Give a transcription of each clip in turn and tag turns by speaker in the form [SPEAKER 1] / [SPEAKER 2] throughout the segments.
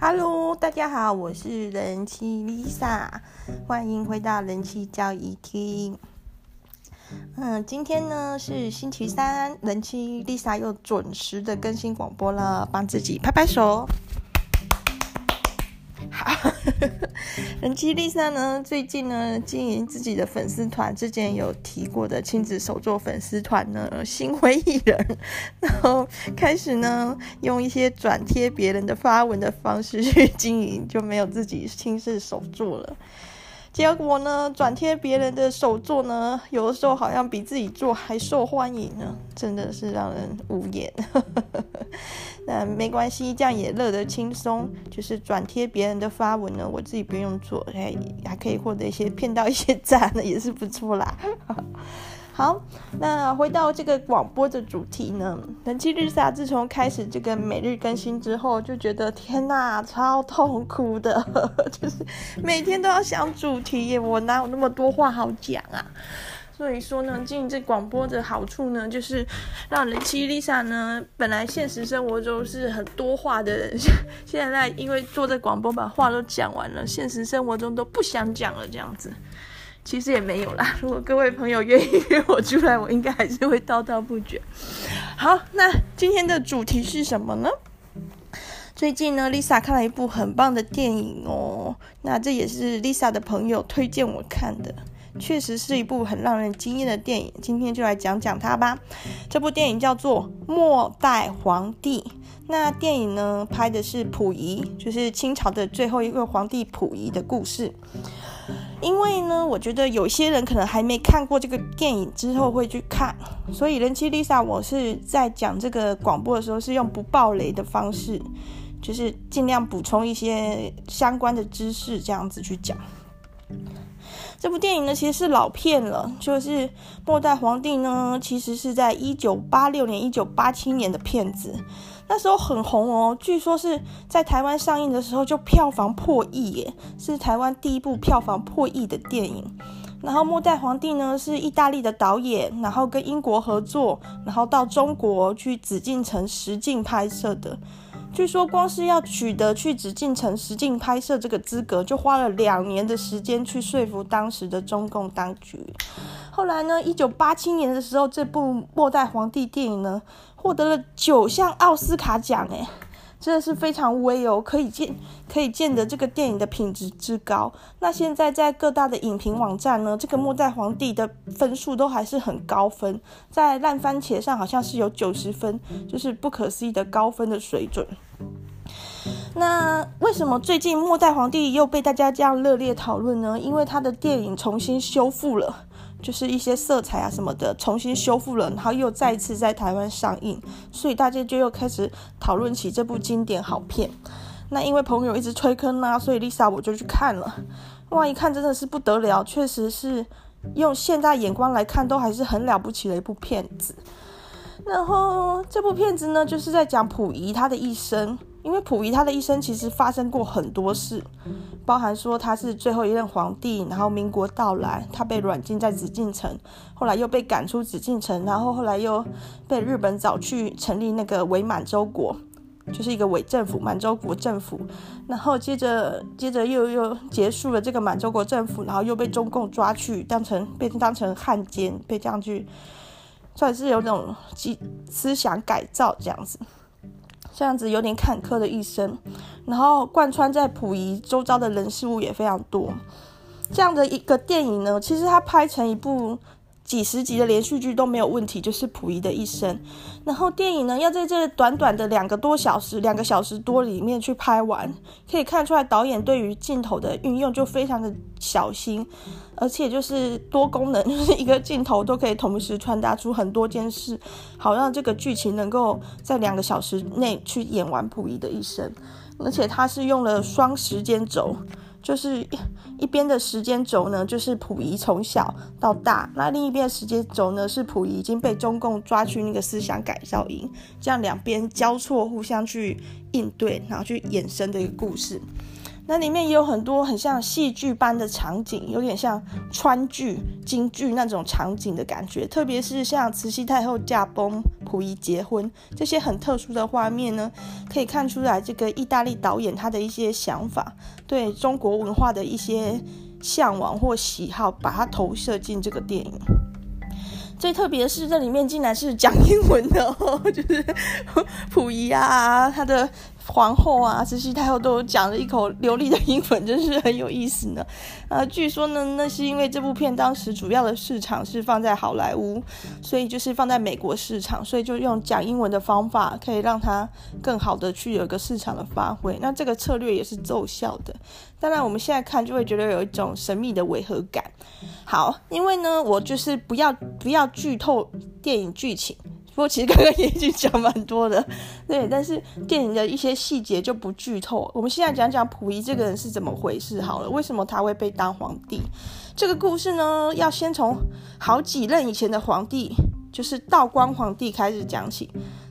[SPEAKER 1] Hello，大家好，我是人妻 Lisa，欢迎回到人妻交易厅。嗯，今天呢是星期三，人妻 Lisa 又准时的更新广播了，帮自己拍拍手。人妻丽莎呢，最近呢经营自己的粉丝团，之前有提过的亲子手作粉丝团呢，心灰意冷，然后开始呢用一些转贴别人的发文的方式去经营，就没有自己亲自手作了。结果呢，转贴别人的手作呢，有的时候好像比自己做还受欢迎呢，真的是让人无言。那没关系，这样也乐得轻松。就是转贴别人的发文呢，我自己不用做，还还可以获得一些骗到一些赞呢，也是不错啦。好，那回到这个广播的主题呢，人妻 Lisa 自从开始这个每日更新之后，就觉得天哪，超痛苦的，就是每天都要想主题耶，我哪有那么多话好讲啊？所以说呢，进这广播的好处呢，就是让人妻 Lisa 呢，本来现实生活中是很多话的人，现在因为做这广播把话都讲完了，现实生活中都不想讲了，这样子。其实也没有啦。如果各位朋友愿意约我出来，我应该还是会滔滔不绝。好，那今天的主题是什么呢？最近呢，Lisa 看了一部很棒的电影哦。那这也是 Lisa 的朋友推荐我看的，确实是一部很让人惊艳的电影。今天就来讲讲它吧。这部电影叫做《末代皇帝》。那电影呢，拍的是溥仪，就是清朝的最后一个皇帝溥仪的故事。因为呢，我觉得有些人可能还没看过这个电影，之后会去看，所以人妻 Lisa 我是在讲这个广播的时候是用不爆雷的方式，就是尽量补充一些相关的知识，这样子去讲。这部电影呢，其实是老片了，就是《末代皇帝》呢，其实是在一九八六年、一九八七年的片子。那时候很红哦，据说是在台湾上映的时候就票房破亿耶，是台湾第一部票房破亿的电影。然后《末代皇帝》呢是意大利的导演，然后跟英国合作，然后到中国去紫禁城实境拍摄的。据说光是要取得去紫禁城实境拍摄这个资格，就花了两年的时间去说服当时的中共当局。后来呢，一九八七年的时候，这部《末代皇帝》电影呢。获得了九项奥斯卡奖，诶，真的是非常威哦！可以见，可以见得这个电影的品质之高。那现在在各大的影评网站呢，这个《末代皇帝》的分数都还是很高分，在烂番茄上好像是有九十分，就是不可思议的高分的水准。那为什么最近《末代皇帝》又被大家这样热烈讨论呢？因为他的电影重新修复了。就是一些色彩啊什么的重新修复了，然后又再次在台湾上映，所以大家就又开始讨论起这部经典好片。那因为朋友一直推坑啊，所以 Lisa 我就去看了。哇，一看真的是不得了，确实是用现在眼光来看都还是很了不起的一部片子。然后这部片子呢，就是在讲溥仪他的一生。因为溥仪他的一生其实发生过很多事，包含说他是最后一任皇帝，然后民国到来，他被软禁在紫禁城，后来又被赶出紫禁城，然后后来又被日本找去成立那个伪满洲国，就是一个伪政府，满洲国政府，然后接着接着又又结束了这个满洲国政府，然后又被中共抓去当成被当成汉奸，被这样去算是有种思想改造这样子。这样子有点坎坷的一生，然后贯穿在溥仪周遭的人事物也非常多。这样的一个电影呢，其实它拍成一部几十集的连续剧都没有问题，就是溥仪的一生。然后电影呢，要在这短短的两个多小时、两个小时多里面去拍完，可以看出来导演对于镜头的运用就非常的小心。而且就是多功能，就是一个镜头都可以同时传达出很多件事，好让这个剧情能够在两个小时内去演完溥仪的一生。而且他是用了双时间轴，就是一边的时间轴呢，就是溥仪从小到大，那另一边的时间轴呢，是溥仪已经被中共抓去那个思想改造营，这样两边交错，互相去应对，然后去衍生的一个故事。那里面也有很多很像戏剧般的场景，有点像川剧、京剧那种场景的感觉。特别是像慈禧太后驾崩溥仪结婚这些很特殊的画面呢，可以看出来这个意大利导演他的一些想法，对中国文化的一些向往或喜好，把它投射进这个电影。最特别是，这里面竟然是讲英文的，就是 溥仪啊，他的。皇后啊，慈禧太后都讲了一口流利的英文，真是很有意思呢。呃，据说呢，那是因为这部片当时主要的市场是放在好莱坞，所以就是放在美国市场，所以就用讲英文的方法，可以让它更好的去有一个市场的发挥。那这个策略也是奏效的。当然，我们现在看就会觉得有一种神秘的违和感。好，因为呢，我就是不要不要剧透电影剧情。不过其实刚刚也已经讲蛮多的，对，但是电影的一些细节就不剧透。我们现在讲讲溥仪这个人是怎么回事好了，为什么他会被当皇帝？这个故事呢，要先从好几任以前的皇帝，就是道光皇帝开始讲起。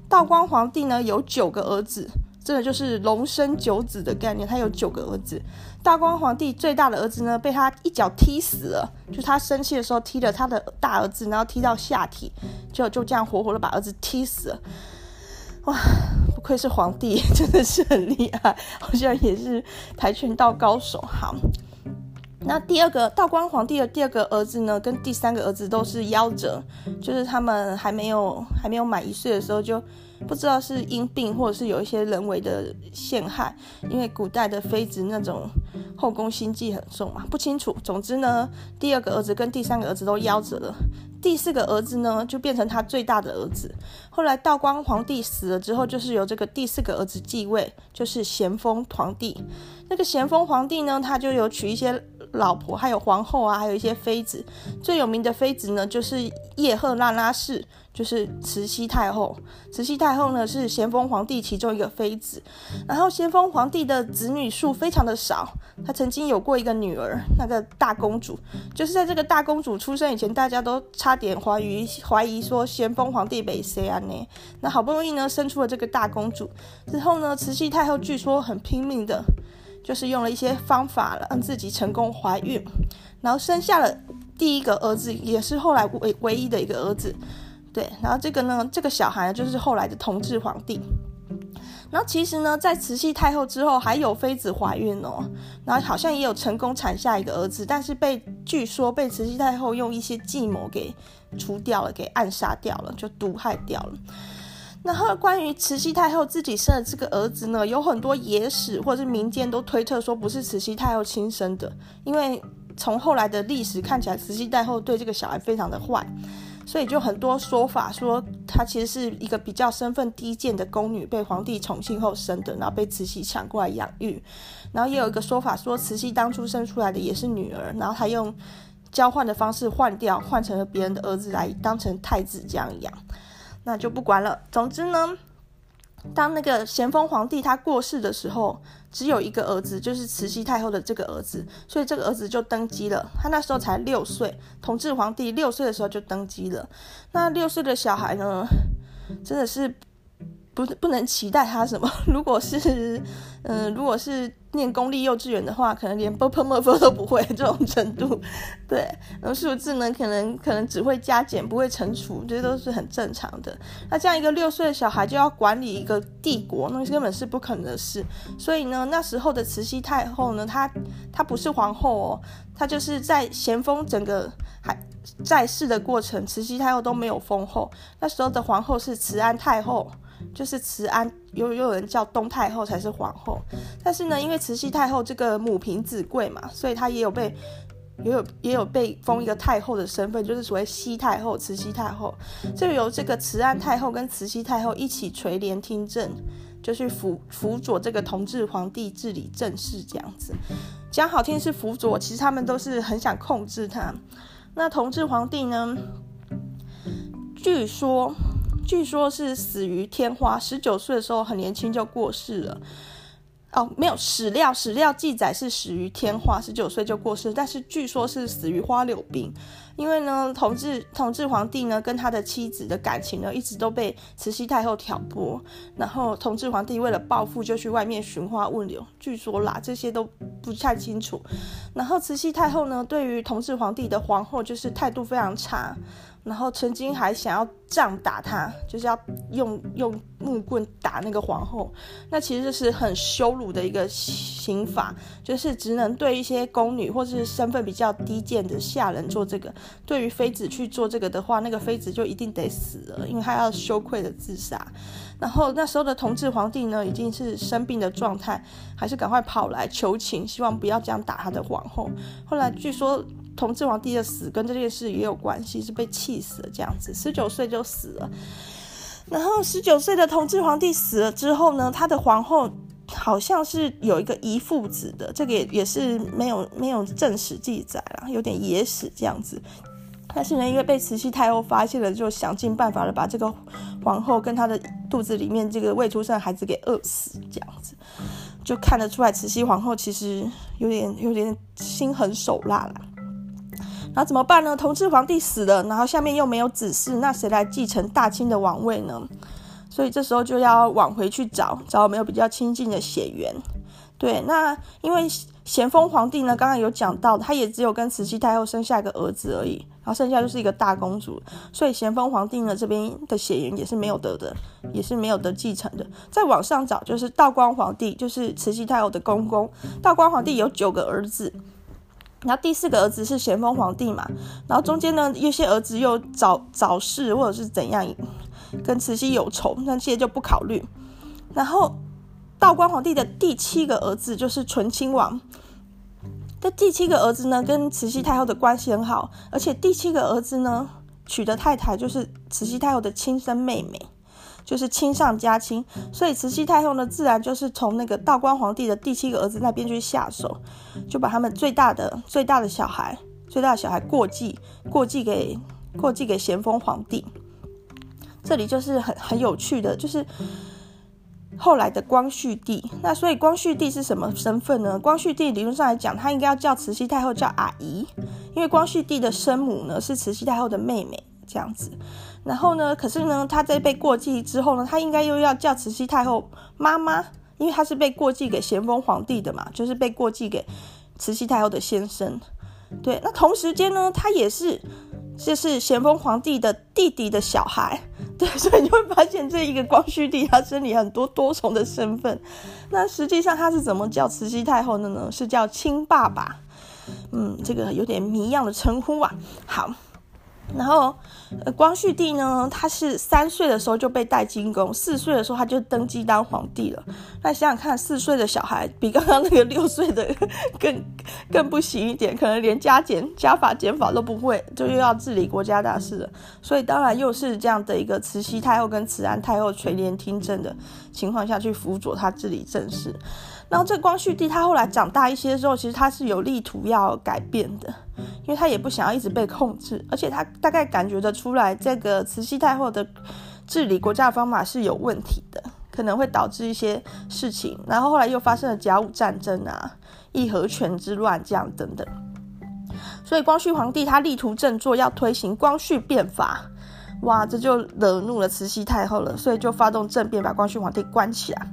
[SPEAKER 1] 道光皇帝呢，有九个儿子。真的就是龙生九子的概念，他有九个儿子。大光皇帝最大的儿子呢，被他一脚踢死了，就他生气的时候踢了他的大儿子，然后踢到下体，就就这样活活的把儿子踢死了。哇，不愧是皇帝，真的是很厉害，好像也是跆拳道高手。好，那第二个道光皇帝的第二个儿子呢，跟第三个儿子都是夭折，就是他们还没有还没有满一岁的时候就。不知道是因病，或者是有一些人为的陷害，因为古代的妃子那种后宫心计很重嘛，不清楚。总之呢，第二个儿子跟第三个儿子都夭折了，第四个儿子呢就变成他最大的儿子。后来道光皇帝死了之后，就是由这个第四个儿子继位，就是咸丰皇帝。那个咸丰皇帝呢，他就有娶一些老婆，还有皇后啊，还有一些妃子。最有名的妃子呢，就是叶赫那拉氏。就是慈禧太后，慈禧太后呢是咸丰皇帝其中一个妃子，然后咸丰皇帝的子女数非常的少，他曾经有过一个女儿，那个大公主，就是在这个大公主出生以前，大家都差点怀疑怀疑说咸丰皇帝被谁啊呢，那好不容易呢生出了这个大公主之后呢，慈禧太后据说很拼命的，就是用了一些方法让自己成功怀孕，然后生下了第一个儿子，也是后来唯唯一的一个儿子。对，然后这个呢，这个小孩就是后来的同治皇帝。然后其实呢，在慈禧太后之后，还有妃子怀孕哦，然后好像也有成功产下一个儿子，但是被据说被慈禧太后用一些计谋给除掉了，给暗杀掉了，就毒害掉了。然后关于慈禧太后自己生的这个儿子呢，有很多野史或者是民间都推测说不是慈禧太后亲生的，因为从后来的历史看起来，慈禧太后对这个小孩非常的坏。所以就很多说法说，她其实是一个比较身份低贱的宫女，被皇帝宠幸后生的，然后被慈禧抢过来养育。然后也有一个说法说，慈禧当初生出来的也是女儿，然后她用交换的方式换掉，换成了别人的儿子来当成太子这样养。那就不管了。总之呢。当那个咸丰皇帝他过世的时候，只有一个儿子，就是慈禧太后的这个儿子，所以这个儿子就登基了。他那时候才六岁，同治皇帝六岁的时候就登基了。那六岁的小孩呢，真的是不不能期待他什么。如果是，嗯、呃，如果是。念公立幼稚园的话，可能连 ㄅ ㄆ 啵啵都不会 这种程度，对，然后数字呢，可能可能只会加减，不会乘除，这些都是很正常的。那这样一个六岁的小孩就要管理一个帝国，那根本是不可能的事。所以呢，那时候的慈禧太后呢，她她不是皇后哦，她就是在咸丰整个还在世的过程，慈禧太后都没有封后。那时候的皇后是慈安太后。就是慈安，又又有人叫东太后才是皇后，但是呢，因为慈禧太后这个母凭子贵嘛，所以她也有被也有也有被封一个太后的身份，就是所谓西太后、慈禧太后，就由这个慈安太后跟慈禧太后一起垂帘听政，就是辅辅佐这个同治皇帝治理政事这样子。讲好听是辅佐，其实他们都是很想控制他。那同治皇帝呢，据说。据说是死于天花，十九岁的时候很年轻就过世了。哦，没有史料，史料记载是死于天花，十九岁就过世，但是据说是死于花柳病。因为呢，同治同治皇帝呢跟他的妻子的感情呢一直都被慈禧太后挑拨，然后同治皇帝为了报复就去外面寻花问柳，据说啦，这些都不太清楚。然后慈禧太后呢对于同治皇帝的皇后就是态度非常差。然后曾经还想要杖打她，就是要用用木棍打那个皇后。那其实这是很羞辱的一个刑法，就是只能对一些宫女或是身份比较低贱的下人做这个。对于妃子去做这个的话，那个妃子就一定得死了，因为她要羞愧的自杀。然后那时候的同治皇帝呢，已经是生病的状态，还是赶快跑来求情，希望不要这样打他的皇后。后来据说。同治皇帝的死跟这件事也有关系，是被气死了这样子，十九岁就死了。然后十九岁的同治皇帝死了之后呢，他的皇后好像是有一个遗腹子的，这个也也是没有没有正史记载啦，有点野史这样子。但是呢，因为被慈禧太后发现了，就想尽办法的把这个皇后跟她的肚子里面这个未出生的孩子给饿死，这样子就看得出来，慈禧皇后其实有点有点心狠手辣啦。那怎么办呢？同治皇帝死了，然后下面又没有子嗣，那谁来继承大清的王位呢？所以这时候就要往回去找，找有没有比较亲近的血缘。对，那因为咸丰皇帝呢，刚刚有讲到，他也只有跟慈禧太后生下一个儿子而已，然后剩下就是一个大公主，所以咸丰皇帝呢这边的血缘也是没有得的，也是没有得继承的。再往上找，就是道光皇帝，就是慈禧太后的公公。道光皇帝有九个儿子。然后第四个儿子是咸丰皇帝嘛，然后中间呢，有些儿子又早早逝或者是怎样，跟慈禧有仇，那这些就不考虑。然后道光皇帝的第七个儿子就是醇亲王，这第七个儿子呢，跟慈禧太后的关系很好，而且第七个儿子呢，娶的太太就是慈禧太后的亲生妹妹。就是亲上加亲，所以慈禧太后呢，自然就是从那个道光皇帝的第七个儿子那边去下手，就把他们最大的最大的小孩，最大的小孩过继过继给过继给咸丰皇帝。这里就是很很有趣的，就是后来的光绪帝。那所以光绪帝是什么身份呢？光绪帝理论上来讲，他应该要叫慈禧太后叫阿姨，因为光绪帝的生母呢是慈禧太后的妹妹，这样子。然后呢，可是呢，他在被过继之后呢，他应该又要叫慈禧太后妈妈，因为他是被过继给咸丰皇帝的嘛，就是被过继给慈禧太后的先生。对，那同时间呢，他也是就是咸丰皇帝的弟弟的小孩。对，所以你会发现这一个光绪帝他身里很多多重的身份。那实际上他是怎么叫慈禧太后的呢？是叫亲爸爸。嗯，这个有点谜样的称呼啊。好。然后，光绪帝呢，他是三岁的时候就被带进宫，四岁的时候他就登基当皇帝了。那想想看，四岁的小孩比刚刚那个六岁的更 更不行一点，可能连加减加法减法都不会，就又要治理国家大事了。所以当然又是这样的一个慈禧太后跟慈安太后垂帘听政的情况下去辅佐他治理政事。然后这光绪帝他后来长大一些之后，其实他是有力图要改变的，因为他也不想要一直被控制，而且他大概感觉得出来，这个慈禧太后的治理国家的方法是有问题的，可能会导致一些事情。然后后来又发生了甲午战争啊、义和拳之乱这样等等，所以光绪皇帝他力图振作，要推行光绪变法，哇，这就惹怒了慈禧太后了，所以就发动政变，把光绪皇帝关起来。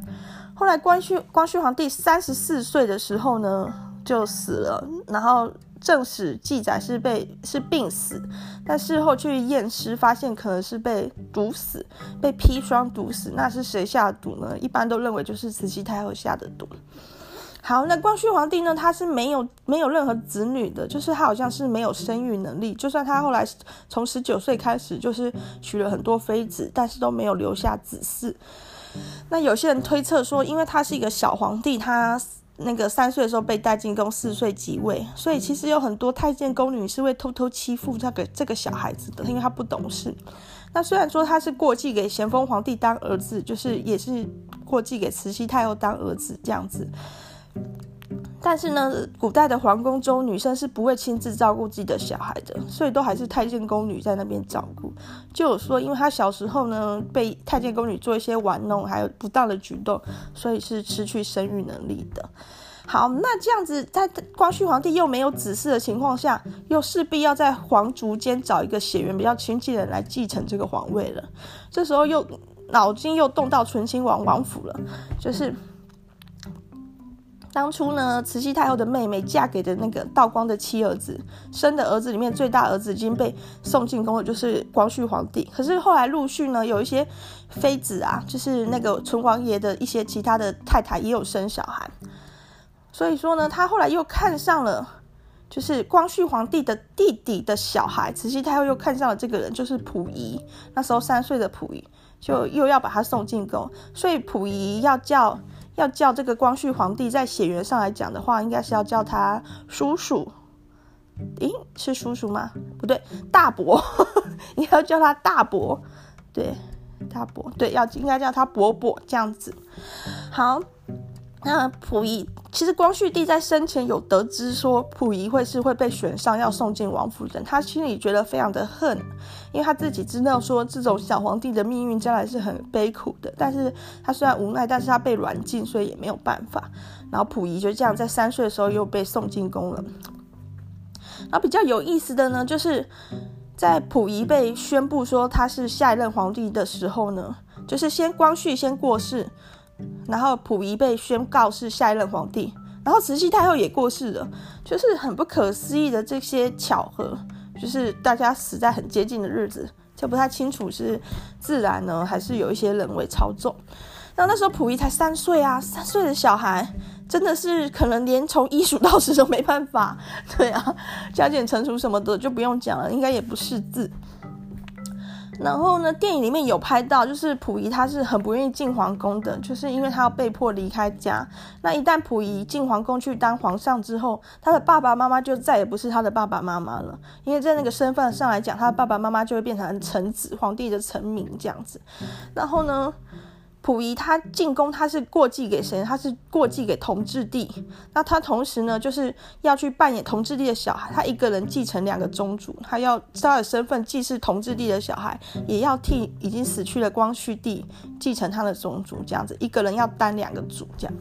[SPEAKER 1] 后来光绪光绪皇帝三十四岁的时候呢，就死了。然后正史记载是被是病死，但事后去验尸发现可能是被毒死，被砒霜毒死。那是谁下毒呢？一般都认为就是慈禧太后下的毒。好，那光绪皇帝呢，他是没有没有任何子女的，就是他好像是没有生育能力。就算他后来从十九岁开始就是娶了很多妃子，但是都没有留下子嗣。那有些人推测说，因为他是一个小皇帝，他那个三岁的时候被带进宫，四岁即位，所以其实有很多太监宫女是会偷偷欺负这个这个小孩子的，因为他不懂事。那虽然说他是过继给咸丰皇帝当儿子，就是也是过继给慈禧太后当儿子这样子。但是呢，古代的皇宫中，女生是不会亲自照顾自己的小孩的，所以都还是太监宫女在那边照顾。就有说，因为她小时候呢，被太监宫女做一些玩弄，还有不当的举动，所以是失去生育能力的。好，那这样子，在光绪皇帝又没有子嗣的情况下，又势必要在皇族间找一个血缘比较亲近的人来继承这个皇位了。这时候又脑筋又动到醇亲王王府了，就是。当初呢，慈禧太后的妹妹嫁给的那个道光的七儿子，生的儿子里面最大儿子已经被送进宫了，就是光绪皇帝。可是后来陆续呢，有一些妃子啊，就是那个纯王爷的一些其他的太太也有生小孩，所以说呢，他后来又看上了，就是光绪皇帝的弟弟的小孩，慈禧太后又看上了这个人，就是溥仪。那时候三岁的溥仪，就又要把他送进宫，所以溥仪要叫。要叫这个光绪皇帝，在血缘上来讲的话，应该是要叫他叔叔。诶，是叔叔吗？不对，大伯。你要叫他大伯，对，大伯，对，要应该叫他伯伯这样子。好。那溥仪其实光绪帝在生前有得知说溥仪会是会被选上要送进王府的，他心里觉得非常的恨，因为他自己知道说这种小皇帝的命运将来是很悲苦的，但是他虽然无奈，但是他被软禁，所以也没有办法。然后溥仪就这样在三岁的时候又被送进宫了。然后比较有意思的呢，就是在溥仪被宣布说他是下一任皇帝的时候呢，就是先光绪先过世。然后溥仪被宣告是下一任皇帝，然后慈禧太后也过世了，就是很不可思议的这些巧合，就是大家死在很接近的日子，就不太清楚是自然呢，还是有一些人为操纵。那那时候溥仪才三岁啊，三岁的小孩真的是可能连从一数到十都没办法，对啊，加减乘除什么的就不用讲了，应该也不识字。然后呢，电影里面有拍到，就是溥仪他是很不愿意进皇宫的，就是因为他要被迫离开家。那一旦溥仪进皇宫去当皇上之后，他的爸爸妈妈就再也不是他的爸爸妈妈了，因为在那个身份上来讲，他的爸爸妈妈就会变成臣子，皇帝的臣民这样子。然后呢，溥仪他进宫，他是过继给谁？他是过继给同治帝。那他同时呢，就是要去扮演同治帝的小孩。他一个人继承两个宗族，他要他的身份既是同治帝的小孩，也要替已经死去的光绪帝继承他的宗族。这样子，一个人要担两个主，这样。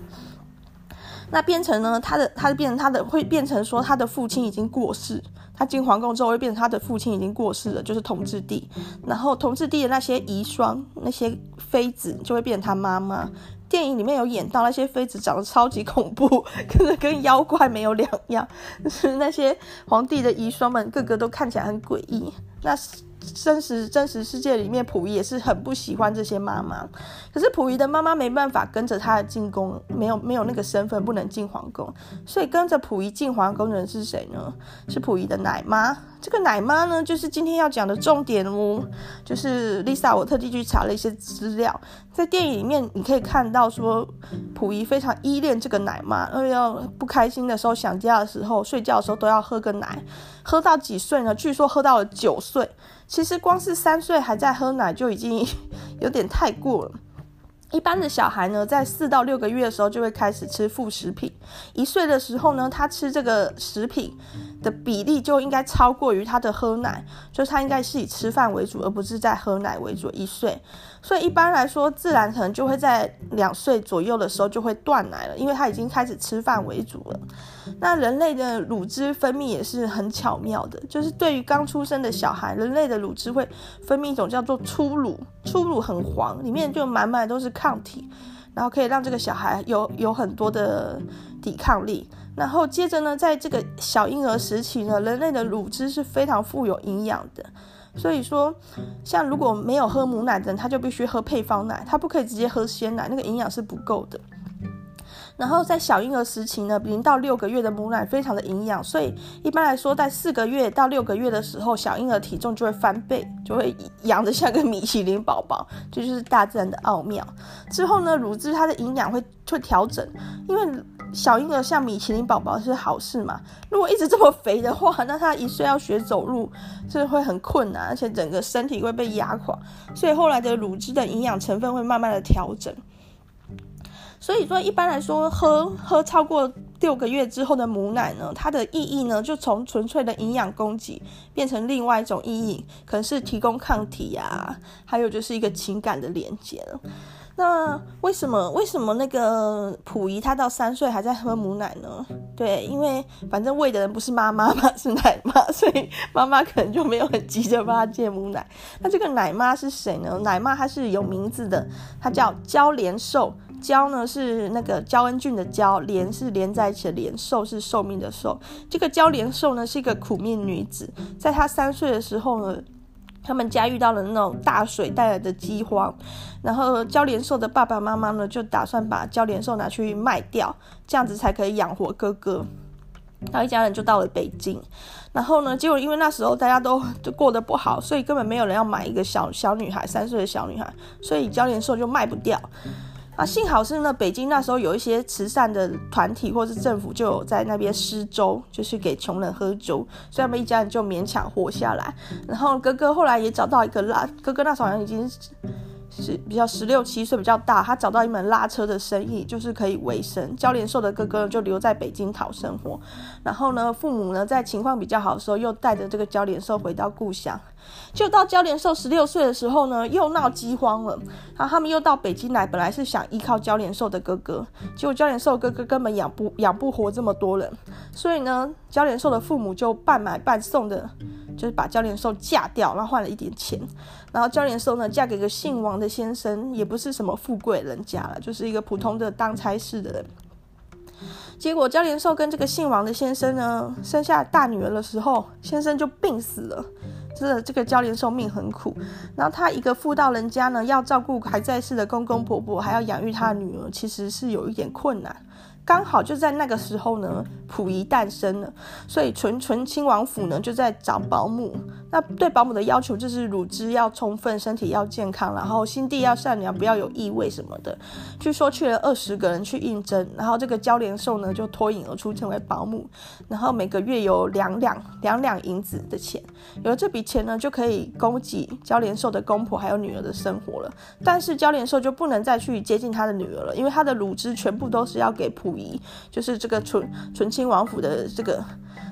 [SPEAKER 1] 那变成呢，他的他变成他的会变成说，他的父亲已经过世。他进皇宫之后，会变成他的父亲已经过世了，就是同治帝。然后同治帝的那些遗孀、那些妃子，就会变成他妈妈。电影里面有演到那些妃子长得超级恐怖，跟跟妖怪没有两样。就是那些皇帝的遗孀们，个个都看起来很诡异。那。真实真实世界里面，溥仪也是很不喜欢这些妈妈。可是溥仪的妈妈没办法跟着他进宫，没有没有那个身份，不能进皇宫。所以跟着溥仪进皇宫的人是谁呢？是溥仪的奶妈。这个奶妈呢，就是今天要讲的重点哦。就是 Lisa，我特地去查了一些资料，在电影里面你可以看到说，溥仪非常依恋这个奶妈，因为要不开心的时候、想家的时候、睡觉的时候都要喝个奶。喝到几岁呢？据说喝到了九岁。其实光是三岁还在喝奶就已经 有点太过了。一般的小孩呢，在四到六个月的时候就会开始吃副食品。一岁的时候呢，他吃这个食品的比例就应该超过于他的喝奶，就是他应该是以吃饭为主，而不是在喝奶为主。一岁，所以一般来说，自然可能就会在两岁左右的时候就会断奶了，因为他已经开始吃饭为主了。那人类的乳汁分泌也是很巧妙的，就是对于刚出生的小孩，人类的乳汁会分泌一种叫做初乳，初乳很黄，里面就满满都是抗体，然后可以让这个小孩有有很多的抵抗力。然后接着呢，在这个小婴儿时期呢，人类的乳汁是非常富有营养的，所以说，像如果没有喝母奶的人，他就必须喝配方奶，他不可以直接喝鲜奶，那个营养是不够的。然后在小婴儿时期呢，零到六个月的母奶非常的营养，所以一般来说，在四个月到六个月的时候，小婴儿体重就会翻倍，就会养得像个米其林宝宝，这就，是大自然的奥妙。之后呢，乳汁它的营养会会调整，因为小婴儿像米其林宝宝是好事嘛。如果一直这么肥的话，那他一岁要学走路，这会很困难，而且整个身体会被压垮。所以后来的乳汁的营养成分会慢慢的调整。所以说，一般来说，喝喝超过六个月之后的母奶呢，它的意义呢，就从纯粹的营养供给变成另外一种意义，可能是提供抗体啊，还有就是一个情感的连接。那为什么为什么那个溥仪他到三岁还在喝母奶呢？对，因为反正喂的人不是妈妈嘛，是奶妈，所以妈妈可能就没有很急着帮他戒母奶。那这个奶妈是谁呢？奶妈她是有名字的，她叫焦连寿。娇呢是那个焦恩俊的娇，连是连在一起的连，寿是寿命的寿。这个娇连寿呢是一个苦命女子，在她三岁的时候呢，他们家遇到了那种大水带来的饥荒，然后焦连寿的爸爸妈妈呢就打算把焦连寿拿去卖掉，这样子才可以养活哥哥。然后一家人就到了北京，然后呢，结果因为那时候大家都都过得不好，所以根本没有人要买一个小小女孩，三岁的小女孩，所以焦连寿就卖不掉。啊，幸好是呢，北京那时候有一些慈善的团体或是政府就有在那边施粥，就是给穷人喝粥，所以他们一家人就勉强活下来。然后哥哥后来也找到一个拉，哥哥那时候好像已经。是比较十六七岁比较大，他找到一门拉车的生意，就是可以维生。娇连寿的哥哥就留在北京讨生活，然后呢，父母呢在情况比较好的时候，又带着这个娇连寿回到故乡。就到娇连寿十六岁的时候呢，又闹饥荒了，然后他们又到北京来，本来是想依靠娇连寿的哥哥，结果娇连寿哥哥根本养不养不活这么多人，所以呢，娇连寿的父母就半买半送的。就是把娇连寿嫁掉，然后换了一点钱，然后娇连寿呢嫁给一个姓王的先生，也不是什么富贵人家了，就是一个普通的当差事的人。结果娇连寿跟这个姓王的先生呢生下大女儿的时候，先生就病死了，这这个教练寿命很苦。然后他一个妇道人家呢，要照顾还在世的公公婆婆，还要养育他的女儿，其实是有一点困难。刚好就在那个时候呢，溥仪诞生了，所以醇醇亲王府呢就在找保姆。那对保姆的要求就是乳汁要充分，身体要健康，然后心地要善良，不要有异味什么的。据说去了二十个人去应征，然后这个娇连寿呢就脱颖而出成为保姆，然后每个月有两两两两银子的钱，有了这笔钱呢就可以供给娇连寿的公婆还有女儿的生活了。但是娇连寿就不能再去接近他的女儿了，因为他的乳汁全部都是要给溥仪。就是这个纯纯亲王府的这个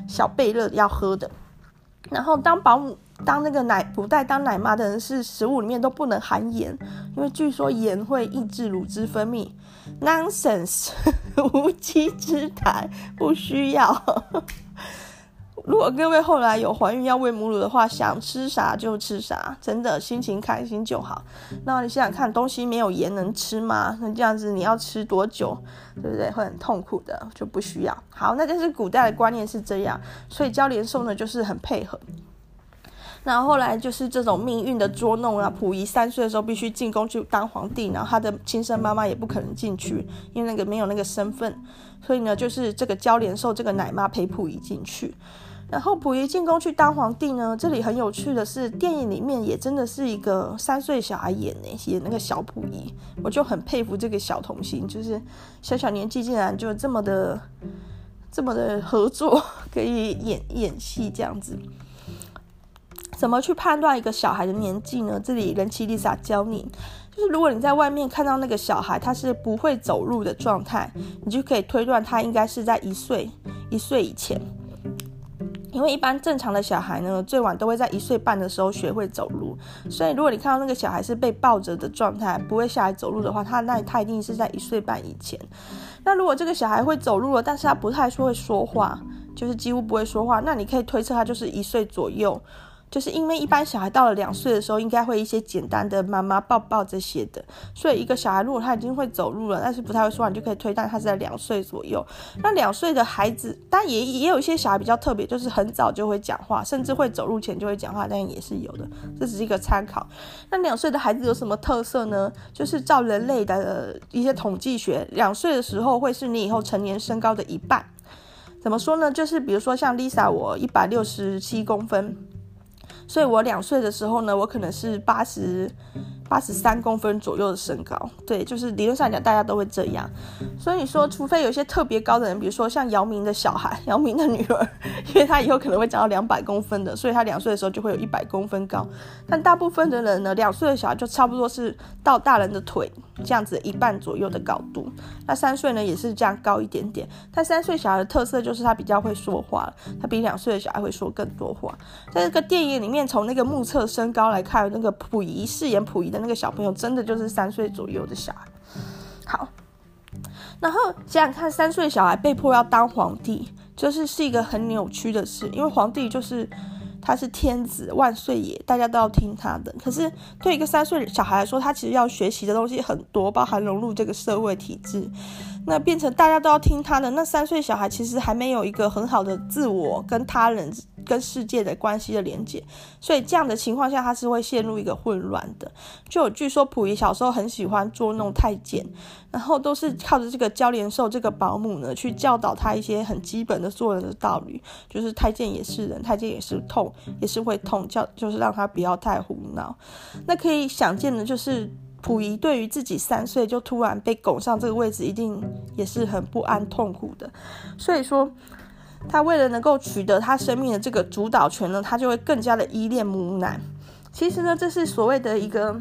[SPEAKER 1] 小贝勒要喝的，然后当保姆当那个奶不带当奶妈的人是食物里面都不能含盐，因为据说盐会抑制乳汁分泌。Nonsense，无稽之谈，不需要。如果各位后来有怀孕要喂母乳的话，想吃啥就吃啥，真的心情开心就好。那你想想看，东西没有盐能吃吗？那这样子你要吃多久，对不对？会很痛苦的，就不需要。好，那就是古代的观念是这样，所以娇连寿呢就是很配合。然后来就是这种命运的捉弄啊，溥仪三岁的时候必须进宫去当皇帝，然后他的亲生妈妈也不可能进去，因为那个没有那个身份，所以呢就是这个娇连寿这个奶妈陪溥仪进去。然后溥仪进宫去当皇帝呢，这里很有趣的是，电影里面也真的是一个三岁小孩演呢，演那个小溥仪，我就很佩服这个小童星，就是小小年纪竟然就这么的这么的合作，可以演演戏这样子。怎么去判断一个小孩的年纪呢？这里人妻丽莎教你，就是如果你在外面看到那个小孩他是不会走路的状态，你就可以推断他应该是在一岁一岁以前。因为一般正常的小孩呢，最晚都会在一岁半的时候学会走路，所以如果你看到那个小孩是被抱着的状态，不会下来走路的话，他那他一定是在一岁半以前。那如果这个小孩会走路了，但是他不太说会说话，就是几乎不会说话，那你可以推测他就是一岁左右。就是因为一般小孩到了两岁的时候，应该会一些简单的妈妈抱抱这些的，所以一个小孩如果他已经会走路了，但是不太会说话，你就可以推断他是在两岁左右。那两岁的孩子，但也也有一些小孩比较特别，就是很早就会讲话，甚至会走路前就会讲话，但也是有的，这只是一个参考。那两岁的孩子有什么特色呢？就是照人类的一些统计学，两岁的时候会是你以后成年身高的一半。怎么说呢？就是比如说像 Lisa，我一百六十七公分。所以我两岁的时候呢，我可能是八十八十三公分左右的身高，对，就是理论上讲大家都会这样。所以你说，除非有些特别高的人，比如说像姚明的小孩、姚明的女儿，因为他以后可能会长到两百公分的，所以他两岁的时候就会有一百公分高。但大部分的人呢，两岁的小孩就差不多是到大人的腿这样子一半左右的高度。那三岁呢也是这样高一点点。但三岁小孩的特色就是他比较会说话，他比两岁的小孩会说更多话。在这个电影里面，从那个目测身高来看，那个溥仪饰演溥仪的那个小朋友，真的就是三岁左右的小孩。好，然后想想看，三岁小孩被迫要当皇帝，就是是一个很扭曲的事，因为皇帝就是他是天子万岁爷，大家都要听他的。可是对一个三岁小孩来说，他其实要学习的东西很多，包含融入这个社会体制。那变成大家都要听他的，那三岁小孩其实还没有一个很好的自我跟他人跟世界的关系的连接，所以这样的情况下，他是会陷入一个混乱的。就据说溥仪小时候很喜欢捉弄太监，然后都是靠着这个娇莲寿这个保姆呢，去教导他一些很基本的做人的道理，就是太监也是人，太监也是痛，也是会痛，叫就是让他不要太胡闹。那可以想见的就是。溥仪对于自己三岁就突然被拱上这个位置，一定也是很不安、痛苦的。所以说，他为了能够取得他生命的这个主导权呢，他就会更加的依恋母奶。其实呢，这是所谓的一个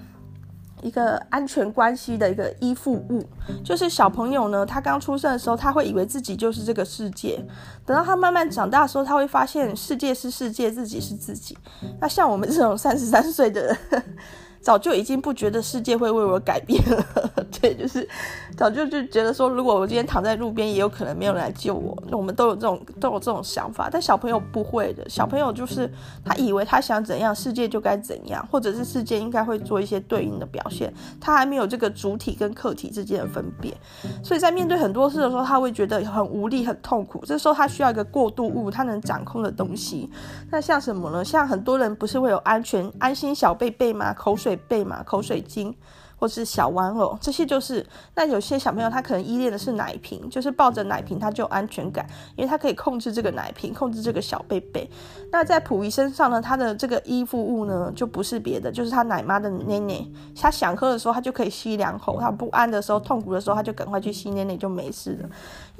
[SPEAKER 1] 一个安全关系的一个依附物。就是小朋友呢，他刚出生的时候，他会以为自己就是这个世界。等到他慢慢长大的时候，他会发现世界是世界，自己是自己。那像我们这种三十三岁的。早就已经不觉得世界会为我改变了，对，就是早就就觉得说，如果我今天躺在路边，也有可能没有人来救我。我们都有这种都有这种想法，但小朋友不会的。小朋友就是他以为他想怎样，世界就该怎样，或者是世界应该会做一些对应的表现。他还没有这个主体跟客体之间的分别，所以在面对很多事的时候，他会觉得很无力、很痛苦。这时候他需要一个过渡物，他能掌控的东西。那像什么呢？像很多人不是会有安全安心小贝贝吗？口水。贝嘛，口水巾。或是小玩偶，这些就是。那有些小朋友他可能依恋的是奶瓶，就是抱着奶瓶他就有安全感，因为他可以控制这个奶瓶，控制这个小贝贝。那在溥仪身上呢，他的这个依附物呢，就不是别的，就是他奶妈的奶奶。他想喝的时候，他就可以吸两口；他不安的时候、痛苦的时候，他就赶快去吸奶奶，就没事了。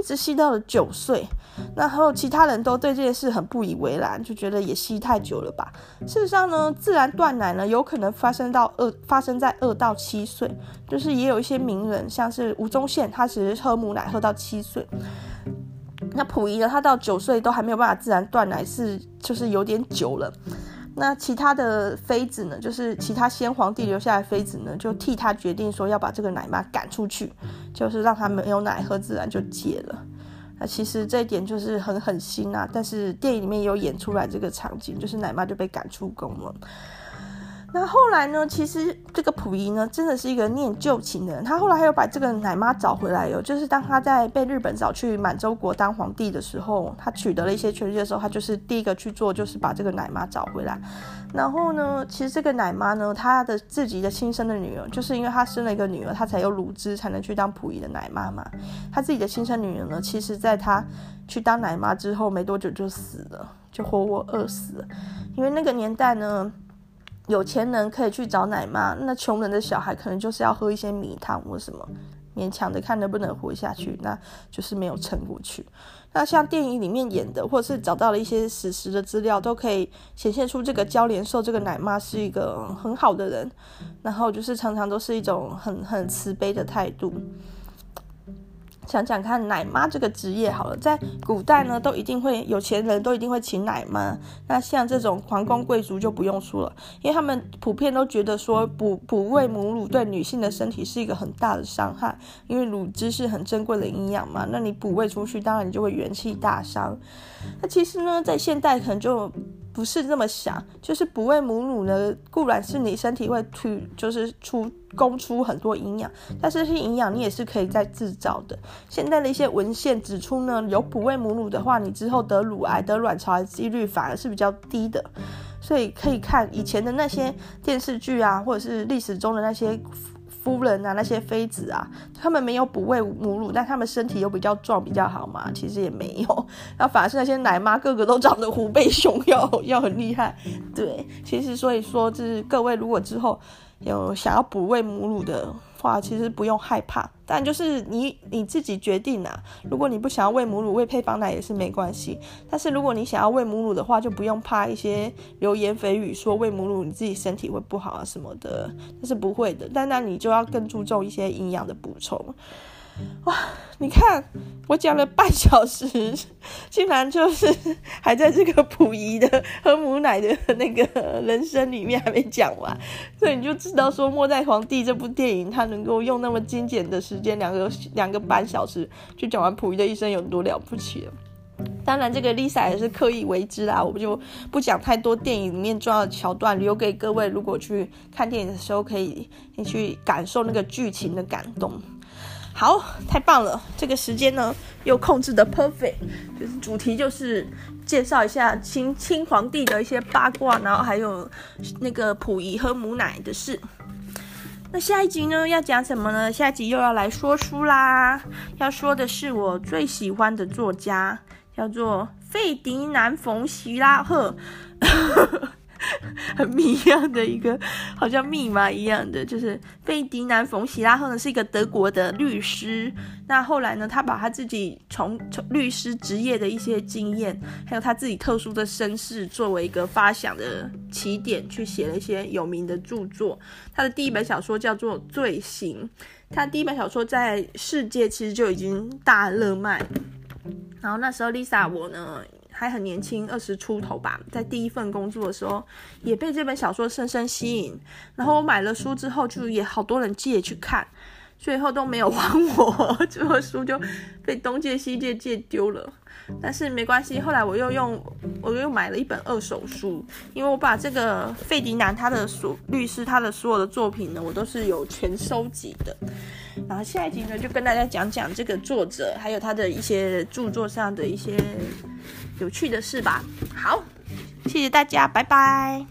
[SPEAKER 1] 一直吸到了九岁，然后其他人都对这件事很不以为然，就觉得也吸太久了吧。事实上呢，自然断奶呢，有可能发生到二，发生在二到七。岁就是也有一些名人，像是吴宗宪，他只是喝母奶喝到七岁。那溥仪呢，他到九岁都还没有办法自然断奶，是就是有点久了。那其他的妃子呢，就是其他先皇帝留下来的妃子呢，就替他决定说要把这个奶妈赶出去，就是让他没有奶喝，自然就戒了。那其实这一点就是很狠心啊，但是电影里面有演出来这个场景，就是奶妈就被赶出宫了。那后来呢？其实这个溥仪呢，真的是一个念旧情的人。他后来还有把这个奶妈找回来哟，就是当他在被日本找去满洲国当皇帝的时候，他取得了一些权力的时候，他就是第一个去做，就是把这个奶妈找回来。然后呢，其实这个奶妈呢，她的自己的亲生的女儿，就是因为她生了一个女儿，她才有乳汁，才能去当溥仪的奶妈嘛。她自己的亲生女儿呢，其实在她去当奶妈之后没多久就死了，就活活饿死了，因为那个年代呢。有钱人可以去找奶妈，那穷人的小孩可能就是要喝一些米汤或什么，勉强的看能不能活下去，那就是没有撑过去。那像电影里面演的，或者是找到了一些史实的资料，都可以显现出这个娇莲寿这个奶妈是一个很好的人，然后就是常常都是一种很很慈悲的态度。想想看，奶妈这个职业好了，在古代呢，都一定会有钱人都一定会请奶妈。那像这种皇宫贵族就不用说了，因为他们普遍都觉得说哺哺喂母乳对女性的身体是一个很大的伤害，因为乳汁是很珍贵的营养嘛。那你哺喂出去，当然你就会元气大伤。那其实呢，在现代可能就不是这么想，就是不喂母乳呢，固然是你身体会出，就是出。供出很多营养，但是这些营养你也是可以再制造的。现在的一些文献指出呢，有哺喂母乳的话，你之后得乳癌、得卵巢癌几率反而是比较低的。所以可以看以前的那些电视剧啊，或者是历史中的那些夫人啊、那些妃子啊，他们没有哺喂母乳，但他们身体又比较壮、比较好嘛，其实也没有。那反而是那些奶妈，个个都长得虎背熊腰，要很厉害。对，其实所以说，就是各位如果之后。有想要哺喂母乳的话，其实不用害怕，但就是你你自己决定啊。如果你不想要喂母乳，喂配方奶也是没关系。但是如果你想要喂母乳的话，就不用怕一些流言蜚语说喂母乳你自己身体会不好啊什么的，那是不会的。但那你就要更注重一些营养的补充。哇，你看我讲了半小时，竟然就是还在这个溥仪的喝母奶的那个人生里面还没讲完，所以你就知道说《末代皇帝》这部电影它能够用那么精简的时间，两个两个半小时就讲完溥仪的一生有多了不起了。当然，这个 Lisa 也是刻意为之啦，我们就不讲太多电影里面重要的桥段，留给各位如果去看电影的时候，可以你去感受那个剧情的感动。好，太棒了，这个时间呢又控制的 perfect，就是主题就是介绍一下清清皇帝的一些八卦，然后还有那个溥仪喝母奶的事。那下一集呢要讲什么呢？下一集又要来说书啦，要说的是我最喜欢的作家。叫做费迪南·冯·席拉赫，很谜样的一个，好像密码一样的，就是费迪南·冯·席拉赫呢是一个德国的律师。那后来呢，他把他自己从从律师职业的一些经验，还有他自己特殊的身世，作为一个发想的起点，去写了一些有名的著作。他的第一本小说叫做《罪行》，他第一本小说在世界其实就已经大热卖。然后那时候，Lisa 我呢还很年轻，二十出头吧，在第一份工作的时候，也被这本小说深深吸引。然后我买了书之后，就也好多人借去看，最后都没有还我，最后书就被东借西借借丢了。但是没关系，后来我又用，我又买了一本二手书，因为我把这个费迪南他的所律师他的所有的作品呢，我都是有全收集的。然后下一集呢，就跟大家讲讲这个作者，还有他的一些著作上的一些有趣的事吧。好，谢谢大家，拜拜。